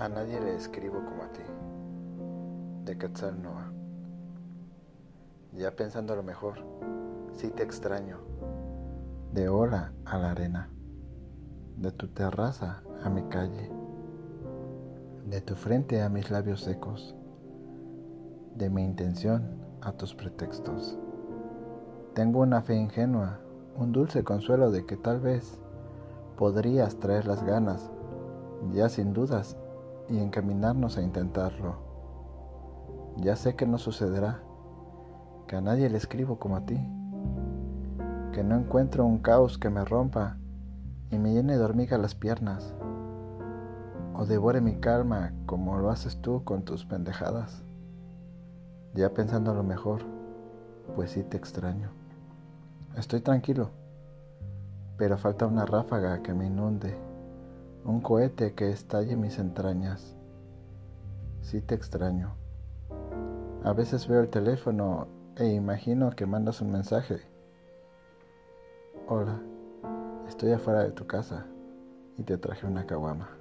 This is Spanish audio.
A nadie le escribo como a ti. De Quetzal Noah. Ya pensando lo mejor, sí te extraño. De hora a la arena. De tu terraza a mi calle. De tu frente a mis labios secos. De mi intención a tus pretextos. Tengo una fe ingenua, un dulce consuelo de que tal vez podrías traer las ganas, ya sin dudas y encaminarnos a intentarlo. Ya sé que no sucederá, que a nadie le escribo como a ti, que no encuentro un caos que me rompa y me llene de hormiga las piernas, o devore mi calma como lo haces tú con tus pendejadas. Ya pensando lo mejor, pues sí te extraño. Estoy tranquilo, pero falta una ráfaga que me inunde un cohete que estalle mis entrañas. Sí te extraño. A veces veo el teléfono e imagino que mandas un mensaje. Hola, estoy afuera de tu casa y te traje una caguama.